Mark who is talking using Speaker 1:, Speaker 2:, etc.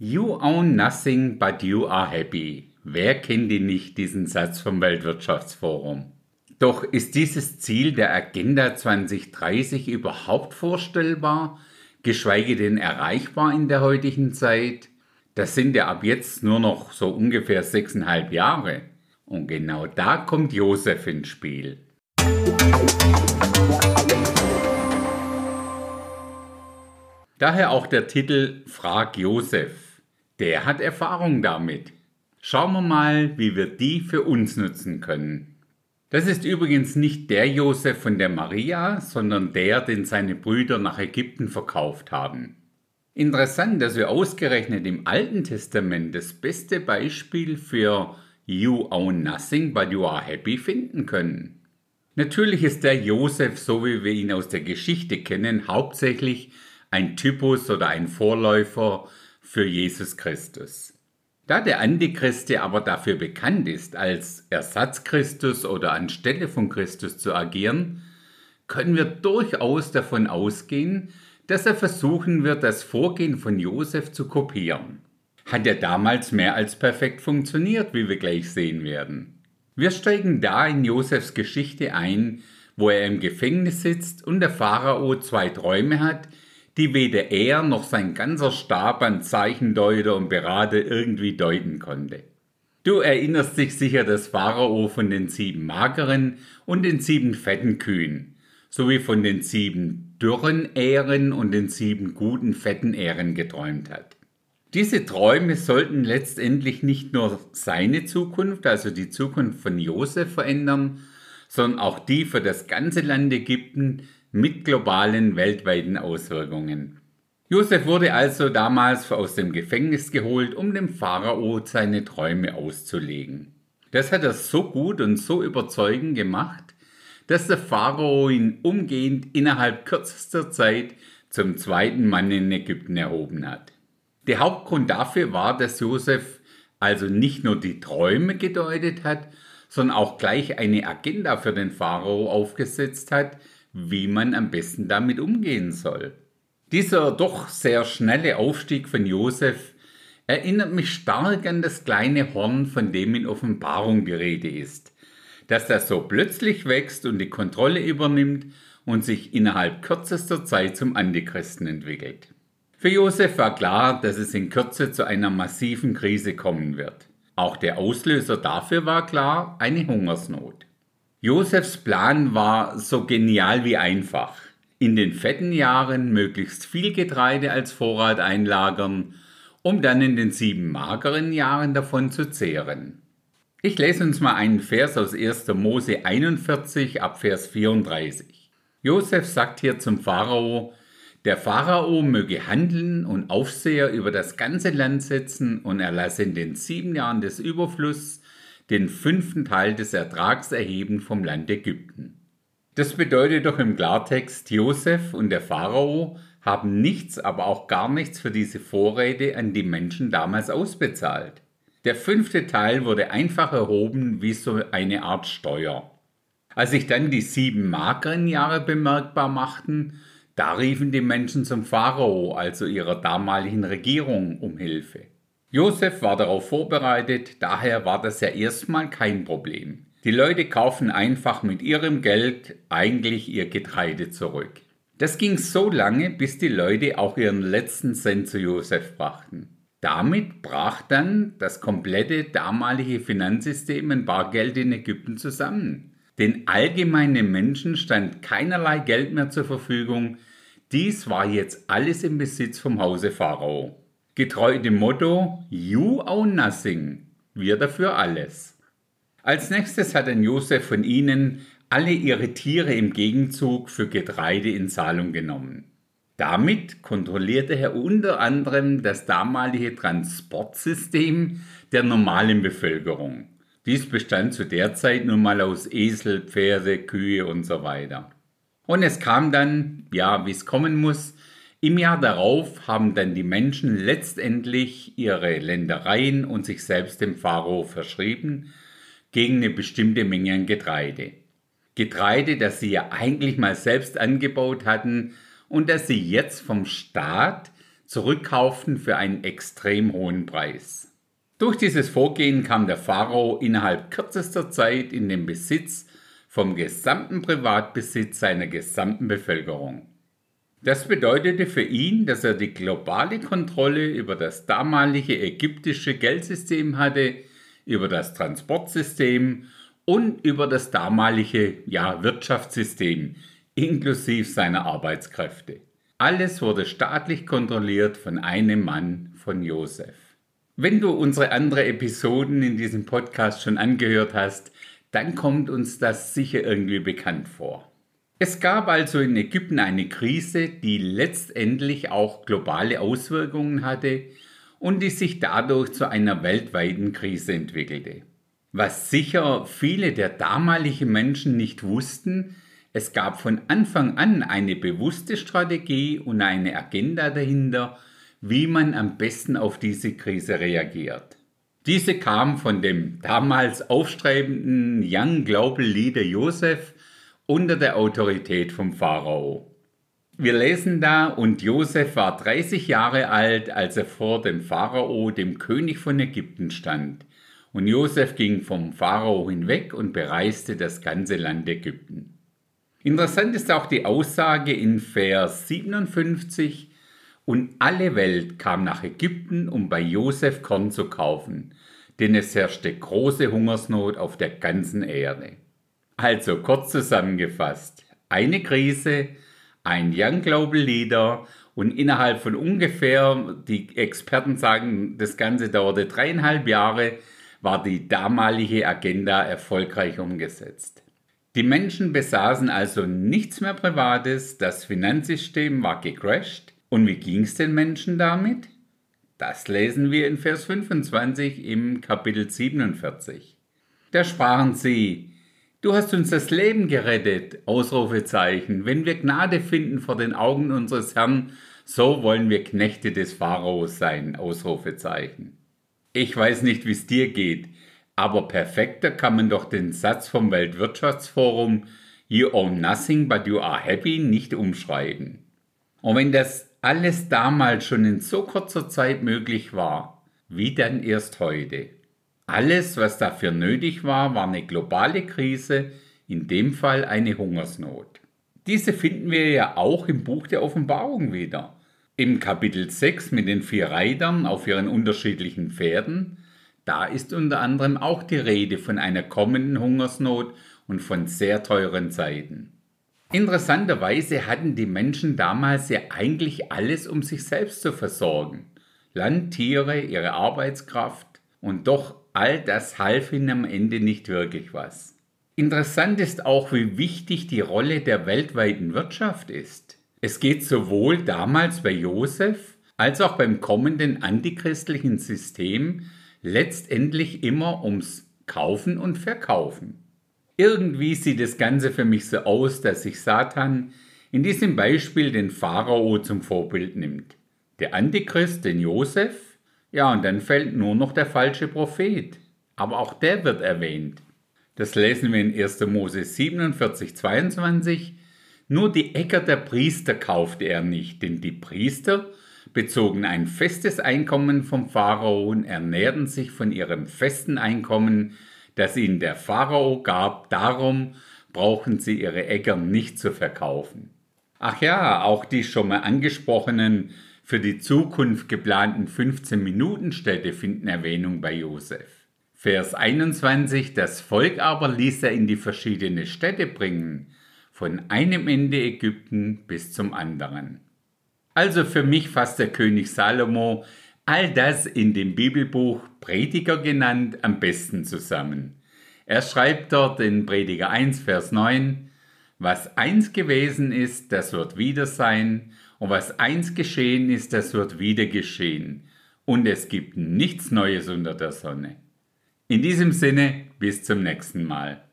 Speaker 1: You own nothing but you are happy. Wer kennt ihn nicht, diesen Satz vom Weltwirtschaftsforum? Doch ist dieses Ziel der Agenda 2030 überhaupt vorstellbar, geschweige denn erreichbar in der heutigen Zeit? Das sind ja ab jetzt nur noch so ungefähr sechseinhalb Jahre. Und genau da kommt Josef ins Spiel. Daher auch der Titel Frag Josef. Der hat Erfahrung damit. Schauen wir mal, wie wir die für uns nutzen können. Das ist übrigens nicht der Josef von der Maria, sondern der, den seine Brüder nach Ägypten verkauft haben. Interessant, dass wir ausgerechnet im Alten Testament das beste Beispiel für You own nothing, but you are happy finden können. Natürlich ist der Josef, so wie wir ihn aus der Geschichte kennen, hauptsächlich ein Typus oder ein Vorläufer für Jesus Christus. Da der Antichrist aber dafür bekannt ist, als Ersatzchristus oder anstelle von Christus zu agieren, können wir durchaus davon ausgehen, dass er versuchen wird, das Vorgehen von Josef zu kopieren. Hat er damals mehr als perfekt funktioniert, wie wir gleich sehen werden. Wir steigen da in Josefs Geschichte ein, wo er im Gefängnis sitzt und der Pharao zwei Träume hat, die weder er noch sein ganzer Stab an Zeichendeuter und Berater irgendwie deuten konnte. Du erinnerst dich sicher des Pharao von den sieben mageren und den sieben fetten Kühen, sowie von den sieben dürren Ähren und den sieben guten fetten Ähren geträumt hat. Diese Träume sollten letztendlich nicht nur seine Zukunft, also die Zukunft von Josef verändern, sondern auch die für das ganze Land Ägypten, mit globalen weltweiten Auswirkungen. Josef wurde also damals aus dem Gefängnis geholt, um dem Pharao seine Träume auszulegen. Das hat er so gut und so überzeugend gemacht, dass der Pharao ihn umgehend innerhalb kürzester Zeit zum zweiten Mann in Ägypten erhoben hat. Der Hauptgrund dafür war, dass Josef also nicht nur die Träume gedeutet hat, sondern auch gleich eine Agenda für den Pharao aufgesetzt hat, wie man am besten damit umgehen soll. Dieser doch sehr schnelle Aufstieg von Josef erinnert mich stark an das kleine Horn, von dem in Offenbarung die Rede ist, dass das so plötzlich wächst und die Kontrolle übernimmt und sich innerhalb kürzester Zeit zum Antichristen entwickelt. Für Josef war klar, dass es in Kürze zu einer massiven Krise kommen wird. Auch der Auslöser dafür war klar, eine Hungersnot. Josefs Plan war so genial wie einfach. In den fetten Jahren möglichst viel Getreide als Vorrat einlagern, um dann in den sieben mageren Jahren davon zu zehren. Ich lese uns mal einen Vers aus 1. Mose 41 ab Vers 34. Josef sagt hier zum Pharao, der Pharao möge handeln und Aufseher über das ganze Land setzen und er lasse in den sieben Jahren des Überflusses den fünften Teil des Ertrags erheben vom Land Ägypten. Das bedeutet doch im Klartext, Josef und der Pharao haben nichts, aber auch gar nichts für diese Vorräte an die Menschen damals ausbezahlt. Der fünfte Teil wurde einfach erhoben wie so eine Art Steuer. Als sich dann die sieben mageren Jahre bemerkbar machten, da riefen die Menschen zum Pharao, also ihrer damaligen Regierung, um Hilfe. Josef war darauf vorbereitet, daher war das ja erstmal kein Problem. Die Leute kaufen einfach mit ihrem Geld eigentlich ihr Getreide zurück. Das ging so lange, bis die Leute auch ihren letzten Cent zu Josef brachten. Damit brach dann das komplette damalige Finanzsystem in Bargeld in Ägypten zusammen. Den allgemeinen Menschen stand keinerlei Geld mehr zur Verfügung. Dies war jetzt alles im Besitz vom Hause Pharao getreu dem Motto You own nothing, wir dafür alles. Als nächstes hat dann Josef von ihnen alle ihre Tiere im Gegenzug für Getreide in Zahlung genommen. Damit kontrollierte er unter anderem das damalige Transportsystem der normalen Bevölkerung. Dies bestand zu der Zeit nun mal aus Esel, Pferde, Kühe und so weiter. Und es kam dann, ja, wie es kommen muss, im Jahr darauf haben dann die Menschen letztendlich ihre Ländereien und sich selbst dem Pharao verschrieben gegen eine bestimmte Menge an Getreide. Getreide, das sie ja eigentlich mal selbst angebaut hatten und das sie jetzt vom Staat zurückkauften für einen extrem hohen Preis. Durch dieses Vorgehen kam der Pharao innerhalb kürzester Zeit in den Besitz vom gesamten Privatbesitz seiner gesamten Bevölkerung. Das bedeutete für ihn, dass er die globale Kontrolle über das damalige ägyptische Geldsystem hatte, über das Transportsystem und über das damalige ja, Wirtschaftssystem inklusive seiner Arbeitskräfte. Alles wurde staatlich kontrolliert von einem Mann, von Josef. Wenn du unsere anderen Episoden in diesem Podcast schon angehört hast, dann kommt uns das sicher irgendwie bekannt vor. Es gab also in Ägypten eine Krise, die letztendlich auch globale Auswirkungen hatte und die sich dadurch zu einer weltweiten Krise entwickelte. Was sicher viele der damaligen Menschen nicht wussten, es gab von Anfang an eine bewusste Strategie und eine Agenda dahinter, wie man am besten auf diese Krise reagiert. Diese kam von dem damals aufstrebenden Young Global Leader Joseph unter der Autorität vom Pharao. Wir lesen da, und Joseph war 30 Jahre alt, als er vor dem Pharao, dem König von Ägypten, stand. Und Joseph ging vom Pharao hinweg und bereiste das ganze Land Ägypten. Interessant ist auch die Aussage in Vers 57, und alle Welt kam nach Ägypten, um bei Josef Korn zu kaufen, denn es herrschte große Hungersnot auf der ganzen Erde. Also kurz zusammengefasst, eine Krise, ein Young Global Leader und innerhalb von ungefähr, die Experten sagen, das Ganze dauerte dreieinhalb Jahre, war die damalige Agenda erfolgreich umgesetzt. Die Menschen besaßen also nichts mehr Privates, das Finanzsystem war gecrashed. Und wie ging es den Menschen damit? Das lesen wir in Vers 25 im Kapitel 47. Da sprachen sie, Du hast uns das Leben gerettet, Ausrufezeichen. Wenn wir Gnade finden vor den Augen unseres Herrn, so wollen wir Knechte des Pharaos sein, Ausrufezeichen. Ich weiß nicht, wie es dir geht. Aber perfekter kann man doch den Satz vom Weltwirtschaftsforum You own nothing but you are happy nicht umschreiben. Und wenn das alles damals schon in so kurzer Zeit möglich war, wie dann erst heute? Alles, was dafür nötig war, war eine globale Krise, in dem Fall eine Hungersnot. Diese finden wir ja auch im Buch der Offenbarung wieder. Im Kapitel 6 mit den vier Reitern auf ihren unterschiedlichen Pferden da ist unter anderem auch die Rede von einer kommenden Hungersnot und von sehr teuren Zeiten. Interessanterweise hatten die Menschen damals ja eigentlich alles, um sich selbst zu versorgen. Land, Tiere, ihre Arbeitskraft und doch all das half ihnen am Ende nicht wirklich was. Interessant ist auch, wie wichtig die Rolle der weltweiten Wirtschaft ist. Es geht sowohl damals bei Josef als auch beim kommenden antichristlichen System letztendlich immer ums Kaufen und Verkaufen. Irgendwie sieht das Ganze für mich so aus, dass sich Satan in diesem Beispiel den Pharao zum Vorbild nimmt. Der Antichrist, den Josef, ja, und dann fällt nur noch der falsche Prophet. Aber auch der wird erwähnt. Das lesen wir in 1. Mose 47, 22. Nur die Äcker der Priester kaufte er nicht, denn die Priester bezogen ein festes Einkommen vom Pharao und ernährten sich von ihrem festen Einkommen, das ihnen der Pharao gab, darum brauchen sie ihre Äcker nicht zu verkaufen. Ach ja, auch die schon mal angesprochenen für die Zukunft geplanten 15-Minuten-Städte finden Erwähnung bei Josef. Vers 21, das Volk aber ließ er in die verschiedenen Städte bringen, von einem Ende Ägypten bis zum anderen. Also für mich fasst der König Salomo all das in dem Bibelbuch Prediger genannt am besten zusammen. Er schreibt dort in Prediger 1, Vers 9, was eins gewesen ist, das wird wieder sein, und was eins geschehen ist, das wird wieder geschehen, und es gibt nichts Neues unter der Sonne. In diesem Sinne, bis zum nächsten Mal.